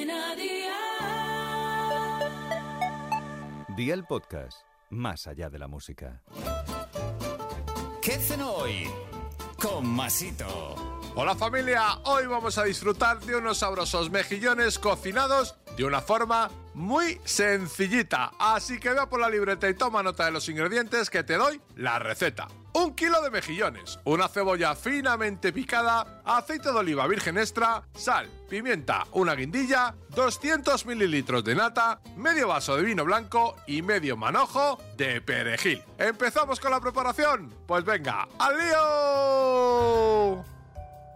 Cadena Dial. Día el podcast, más allá de la música. ¿Qué cenó hoy? Con Masito. Hola familia, hoy vamos a disfrutar de unos sabrosos mejillones cocinados de una forma muy sencillita. Así que vea por la libreta y toma nota de los ingredientes que te doy la receta. Un kilo de mejillones, una cebolla finamente picada, aceite de oliva virgen extra, sal, pimienta, una guindilla, 200 mililitros de nata, medio vaso de vino blanco y medio manojo de perejil. ¿Empezamos con la preparación? Pues venga, ¡al lío!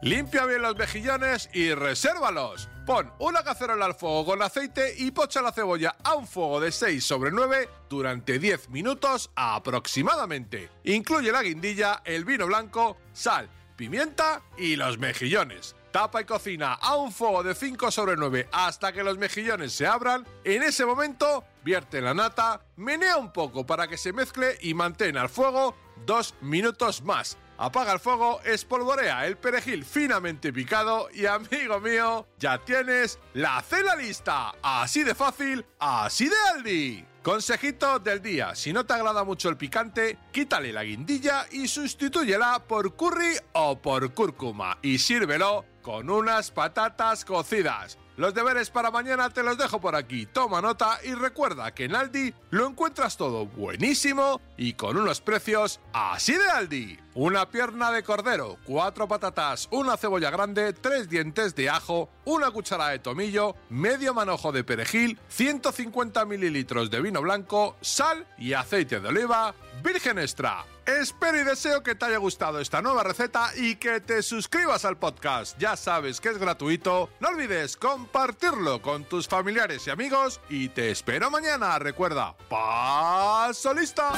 Limpia bien los mejillones y resérvalos. Pon una cacerola al fuego con aceite y pocha la cebolla a un fuego de 6 sobre 9 durante 10 minutos aproximadamente. Incluye la guindilla, el vino blanco, sal, pimienta y los mejillones. Tapa y cocina a un fuego de 5 sobre 9 hasta que los mejillones se abran. En ese momento, vierte la nata, menea un poco para que se mezcle y mantén al fuego 2 minutos más. Apaga el fuego, espolvorea el perejil finamente picado y amigo mío, ya tienes la cena lista. Así de fácil, así de Aldi. Consejito del día, si no te agrada mucho el picante, quítale la guindilla y sustitúyela por curry o por cúrcuma y sírvelo con unas patatas cocidas. Los deberes para mañana te los dejo por aquí. Toma nota y recuerda que en Aldi lo encuentras todo buenísimo y con unos precios así de Aldi. Una pierna de cordero, cuatro patatas, una cebolla grande, tres dientes de ajo, una cucharada de tomillo, medio manojo de perejil, 150 mililitros de vino blanco, sal y aceite de oliva virgen extra. Espero y deseo que te haya gustado esta nueva receta y que te suscribas al podcast. Ya sabes que es gratuito. No olvides compartirlo con tus familiares y amigos y te espero mañana. Recuerda, paso lista.